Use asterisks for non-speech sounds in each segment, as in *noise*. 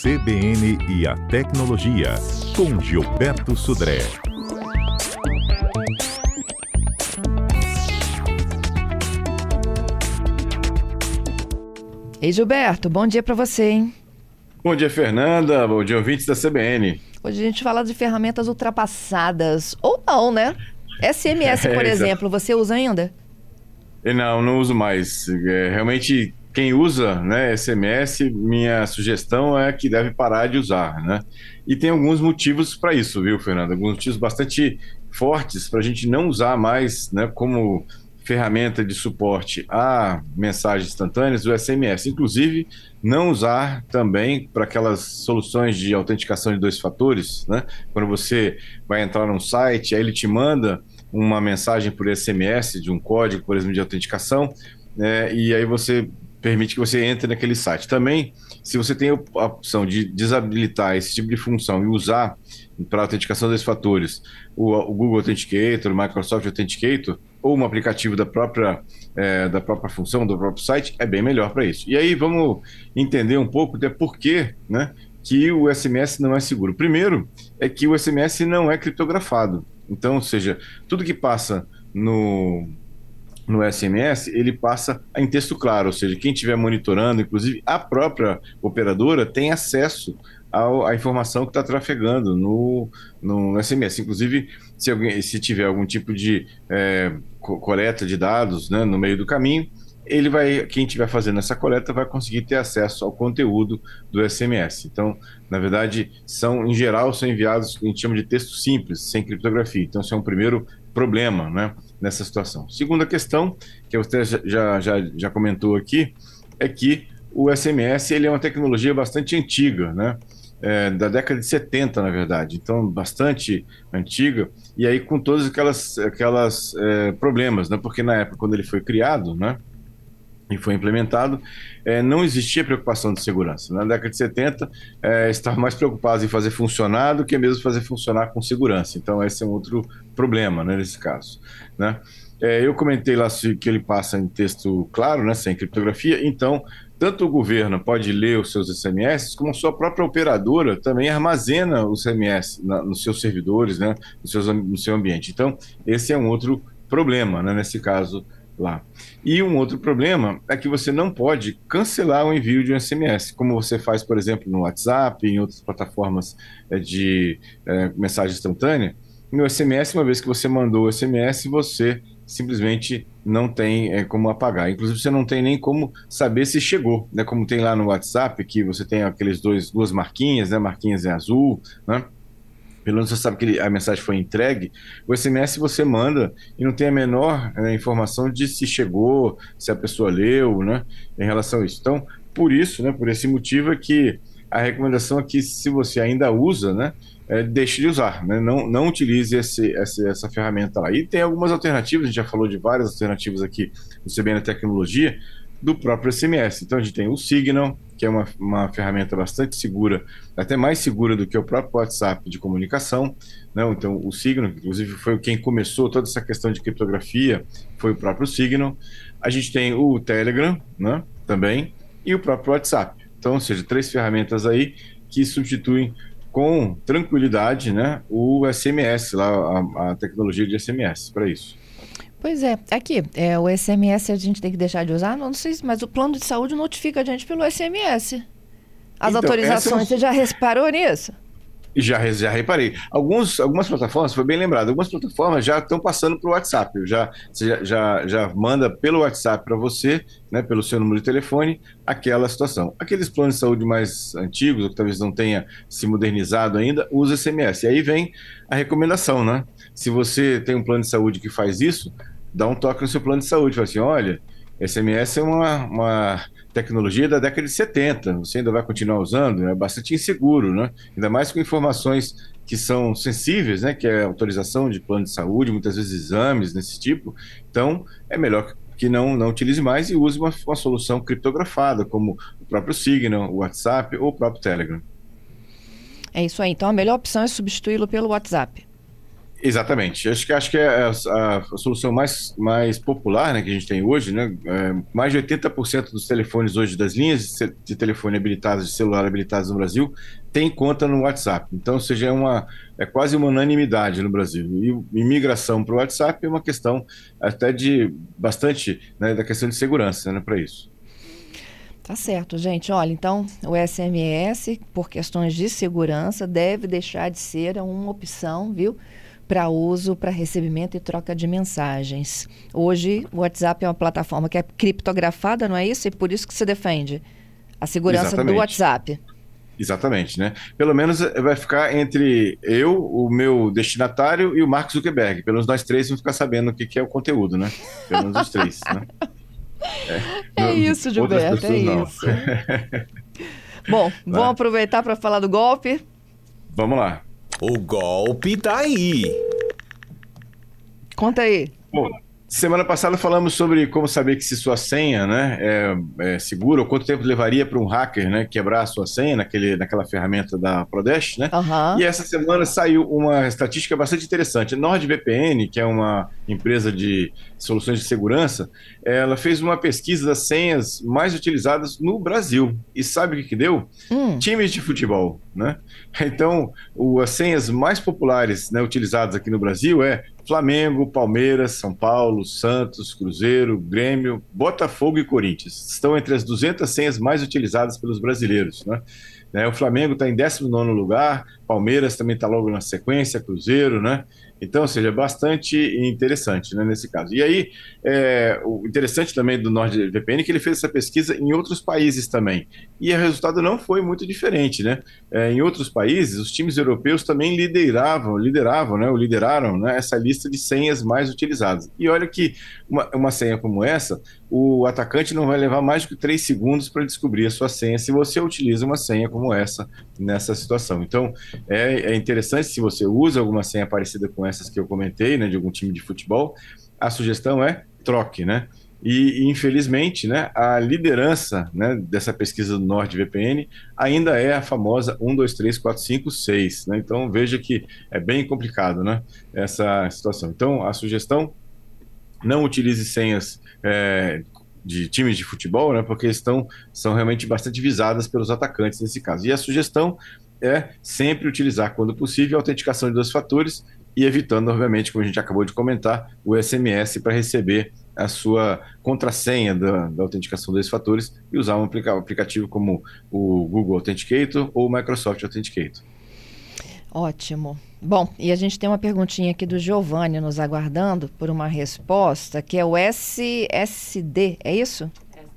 CBN e a Tecnologia, com Gilberto Sudré. Ei, Gilberto, bom dia para você, hein? Bom dia, Fernanda. Bom dia, ouvintes da CBN. Hoje a gente fala de ferramentas ultrapassadas. Ou não, né? SMS, *laughs* por é, exemplo, você usa ainda? Não, não uso mais. É, realmente, quem usa né, SMS, minha sugestão é que deve parar de usar, né? E tem alguns motivos para isso, viu, Fernando? Alguns motivos bastante fortes para a gente não usar mais, né, como ferramenta de suporte a mensagens instantâneas, o SMS. Inclusive, não usar também para aquelas soluções de autenticação de dois fatores, né? Quando você vai entrar num site, aí ele te manda uma mensagem por SMS de um código, por exemplo, de autenticação, né? e aí você permite que você entre naquele site. Também, se você tem a opção de desabilitar esse tipo de função e usar para autenticação desses fatores o, o, Google Authenticator, o Microsoft Authenticator, ou um aplicativo da própria, é, da própria função, do próprio site, é bem melhor para isso. E aí vamos entender um pouco de por que né, que o SMS não é seguro. Primeiro, é que o SMS não é criptografado. Então, ou seja, tudo que passa no, no SMS, ele passa em texto claro, ou seja, quem estiver monitorando, inclusive a própria operadora, tem acesso à informação que está trafegando no, no SMS. Inclusive, se, alguém, se tiver algum tipo de é, coleta de dados né, no meio do caminho, ele vai, quem estiver fazendo essa coleta vai conseguir ter acesso ao conteúdo do SMS. Então, na verdade, são em geral são enviados o que a gente chama de texto simples, sem criptografia. Então, isso é um primeiro problema, né, nessa situação. Segunda questão, que você já, já, já comentou aqui, é que o SMS ele é uma tecnologia bastante antiga, né? É, da década de 70, na verdade, então bastante antiga, e aí com todos aquelas, aquelas é, problemas, né? Porque na época, quando ele foi criado, né? E foi implementado, é, não existia preocupação de segurança. Na década de 70, é, estavam mais preocupados em fazer funcionar do que mesmo fazer funcionar com segurança. Então, esse é um outro problema né, nesse caso. Né? É, eu comentei lá que ele passa em texto claro, né, sem criptografia, então tanto o governo pode ler os seus SMS, como sua própria operadora também armazena os SMS na, nos seus servidores, né, no, seus, no seu ambiente. Então, esse é um outro problema, né, nesse caso lá. E um outro problema é que você não pode cancelar o envio de um SMS, como você faz, por exemplo, no WhatsApp, em outras plataformas é, de é, mensagem instantânea. No SMS, uma vez que você mandou o SMS, você simplesmente não tem é, como apagar. Inclusive, você não tem nem como saber se chegou, né? Como tem lá no WhatsApp, que você tem aqueles dois, duas marquinhas, né? Marquinhas em azul, né? Pelo menos você sabe que ele, a mensagem foi entregue, o SMS você manda e não tem a menor né, informação de se chegou, se a pessoa leu, né, em relação a isso. Então, por isso, né, por esse motivo é que a recomendação é que se você ainda usa, né, é, deixe de usar, né? não, não utilize esse, essa, essa ferramenta lá. E tem algumas alternativas, a gente já falou de várias alternativas aqui no CBN Tecnologia, do próprio SMS. Então a gente tem o Signal, que é uma, uma ferramenta bastante segura, até mais segura do que o próprio WhatsApp de comunicação. Né? Então o Signal, inclusive, foi quem começou toda essa questão de criptografia, foi o próprio Signal. A gente tem o Telegram né? também e o próprio WhatsApp. Então, ou seja, três ferramentas aí que substituem com tranquilidade né, o SMS, lá, a, a tecnologia de SMS para isso. Pois é, aqui, é, o SMS a gente tem que deixar de usar? Não, sei, mas o plano de saúde notifica a gente pelo SMS. As então, autorizações, essa... você já reparou nisso? Já, já reparei. Alguns, algumas plataformas, foi bem lembrado, algumas plataformas já estão passando para o WhatsApp. Já, já, já, já manda pelo WhatsApp para você, né, pelo seu número de telefone, aquela situação. Aqueles planos de saúde mais antigos, ou que talvez não tenha se modernizado ainda, usa SMS. E aí vem a recomendação, né? Se você tem um plano de saúde que faz isso, dá um toque no seu plano de saúde. Fala assim: olha, SMS é uma, uma tecnologia da década de 70, você ainda vai continuar usando? É bastante inseguro, né? Ainda mais com informações que são sensíveis, né? Que é autorização de plano de saúde, muitas vezes exames desse tipo. Então, é melhor que não, não utilize mais e use uma, uma solução criptografada, como o próprio Signal, o WhatsApp ou o próprio Telegram. É isso aí. Então, a melhor opção é substituí-lo pelo WhatsApp. Exatamente. Acho que, acho que é a, a, solução mais, mais popular né, que a gente tem hoje, né? É, mais de 80% dos telefones hoje, das linhas de, de, telefone habilitadas, de celular habilitadas no Brasil, tem conta no WhatsApp. Então, seja, é, uma, é quase uma unanimidade no Brasil. E imigração para o WhatsApp é uma questão até de bastante né, da questão de segurança né, para isso. Tá certo, gente. Olha, então o SMS, por questões de segurança, deve deixar de ser uma opção, viu? Para uso, para recebimento e troca de mensagens. Hoje, o WhatsApp é uma plataforma que é criptografada, não é isso? E por isso que se defende a segurança Exatamente. do WhatsApp. Exatamente, né? Pelo menos eh, vai ficar entre eu, o meu destinatário e o Mark Zuckerberg. Pelo menos nós três vamos ficar sabendo o que, é o conteúdo, né? Pelo menos os três, né? *laughs* É, é isso, Gilberto, é não. isso. *laughs* Bom, vamos aproveitar para falar do golpe? Vamos lá. O golpe tá aí. Conta aí. Bom, semana passada falamos sobre como saber que se sua senha né, é, é segura, ou quanto tempo levaria para um hacker né, quebrar a sua senha naquele, naquela ferramenta da Prodesh, né? Uhum. E essa semana saiu uma estatística bastante interessante. A NordVPN, que é uma empresa de soluções de segurança, ela fez uma pesquisa das senhas mais utilizadas no Brasil. E sabe o que, que deu? Hum. Times de futebol, né? Então, o, as senhas mais populares né, utilizadas aqui no Brasil é Flamengo, Palmeiras, São Paulo, Santos, Cruzeiro, Grêmio, Botafogo e Corinthians. Estão entre as 200 senhas mais utilizadas pelos brasileiros, né? Né? O Flamengo está em 19 lugar, Palmeiras também está logo na sequência, Cruzeiro, né? Então, ou seja, bastante interessante né, nesse caso. E aí, é, o interessante também do NordVPN é que ele fez essa pesquisa em outros países também. E o resultado não foi muito diferente, né? É, em outros países, os times europeus também lideravam, lideravam, né? Ou lideraram né, essa lista de senhas mais utilizadas. E olha que uma, uma senha como essa, o atacante não vai levar mais do que três segundos para descobrir a sua senha se você utiliza uma senha como essa nessa situação. Então, é, é interessante se você usa alguma senha parecida com essas que eu comentei, né, de algum time de futebol, a sugestão é troque, né? E, infelizmente, né, a liderança né, dessa pesquisa do NordVPN ainda é a famosa 1, 2, 3, 4, 5, 6. Né? Então veja que é bem complicado né, essa situação. Então a sugestão: não utilize senhas é, de times de futebol, né, porque estão, são realmente bastante visadas pelos atacantes nesse caso. E a sugestão é sempre utilizar, quando possível, a autenticação de dois fatores e evitando, obviamente, como a gente acabou de comentar, o SMS para receber a sua contrassenha da, da autenticação desses fatores e usar um aplicativo como o Google Authenticator ou o Microsoft Authenticator. Ótimo. Bom, e a gente tem uma perguntinha aqui do Giovanni nos aguardando por uma resposta, que é o SSD, é isso?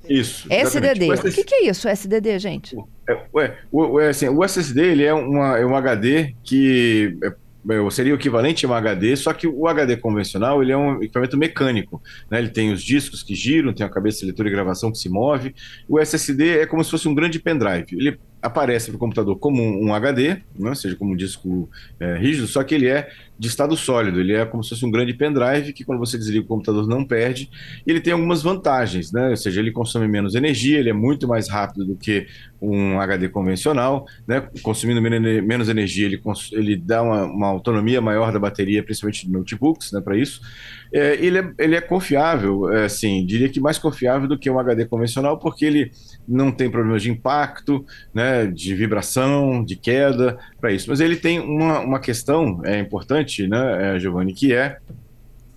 Isso. SDD. O, o que, é isso, SDD, gente? É, ué, o, assim, o SSD ele é, uma, é um HD que é seria o equivalente a um HD, só que o HD convencional ele é um equipamento mecânico. Né? Ele tem os discos que giram, tem a cabeça de leitura e gravação que se move. O SSD é como se fosse um grande pendrive. Ele aparece para o computador como um, HD, né? ou seja, como um disco é, rígido, só que ele é de estado sólido, ele é como se fosse um grande pendrive que quando você desliga o computador não perde, e ele tem algumas vantagens, né? ou seja, ele consome menos energia, ele é muito mais rápido do que um HD convencional, né? consumindo menos energia, ele, ele dá uma, uma autonomia maior da bateria, principalmente de notebooks, né, para isso, é, ele, é, ele é confiável, é, assim, diria que mais confiável do que um HD convencional, porque ele não tem problemas de impacto, né, de vibração, de queda, para isso. Mas ele tem uma, uma questão é, importante, né, é, Giovanni, que é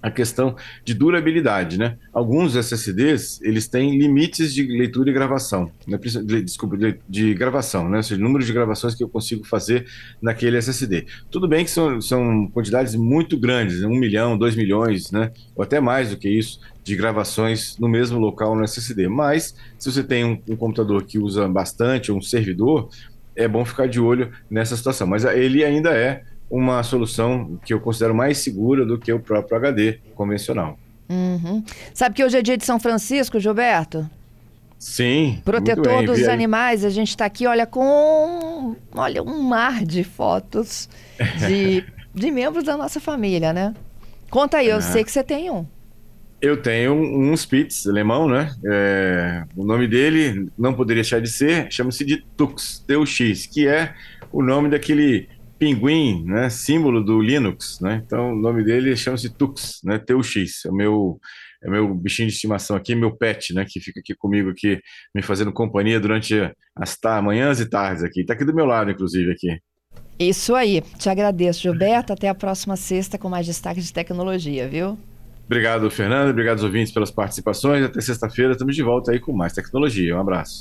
a questão de durabilidade, né? Alguns SSDs, eles têm limites de leitura e gravação, né? desculpa, de, de, gravação, né? Ou seja, número de gravações que eu consigo fazer naquele SSD. Tudo bem que são, são quantidades muito grandes, né? um milhão, dois milhões, né? Ou até mais do que isso, de gravações no mesmo local no SSD. Mas, se você tem um, um computador que usa bastante, ou um servidor, é bom ficar de olho nessa situação. Mas ele ainda é uma solução que eu considero mais segura do que o próprio HD convencional. Uhum. Sabe que hoje é dia de São Francisco, Gilberto? Sim. Protetor bem, dos animais. A gente está aqui, olha, com olha, um mar de fotos *laughs* de, de membros da nossa família, né? Conta aí, eu sei que você tem um. Eu tenho um Spitz alemão, né? É, o nome dele não poderia deixar de ser, chama-se de Tux, TUX, que é o nome daquele pinguim, né, símbolo do Linux, né? Então o nome dele chama-se Tux, né, TUX. É o meu é meu bichinho de estimação aqui, meu pet, né, que fica aqui comigo aqui, me fazendo companhia durante as manhãs e tardes aqui. Está aqui do meu lado, inclusive, aqui. Isso aí. Te agradeço, Gilberto. Até a próxima sexta com mais destaque de tecnologia, viu? Obrigado, Fernando. Obrigado aos ouvintes pelas participações. Até sexta-feira estamos de volta aí com mais tecnologia. Um abraço.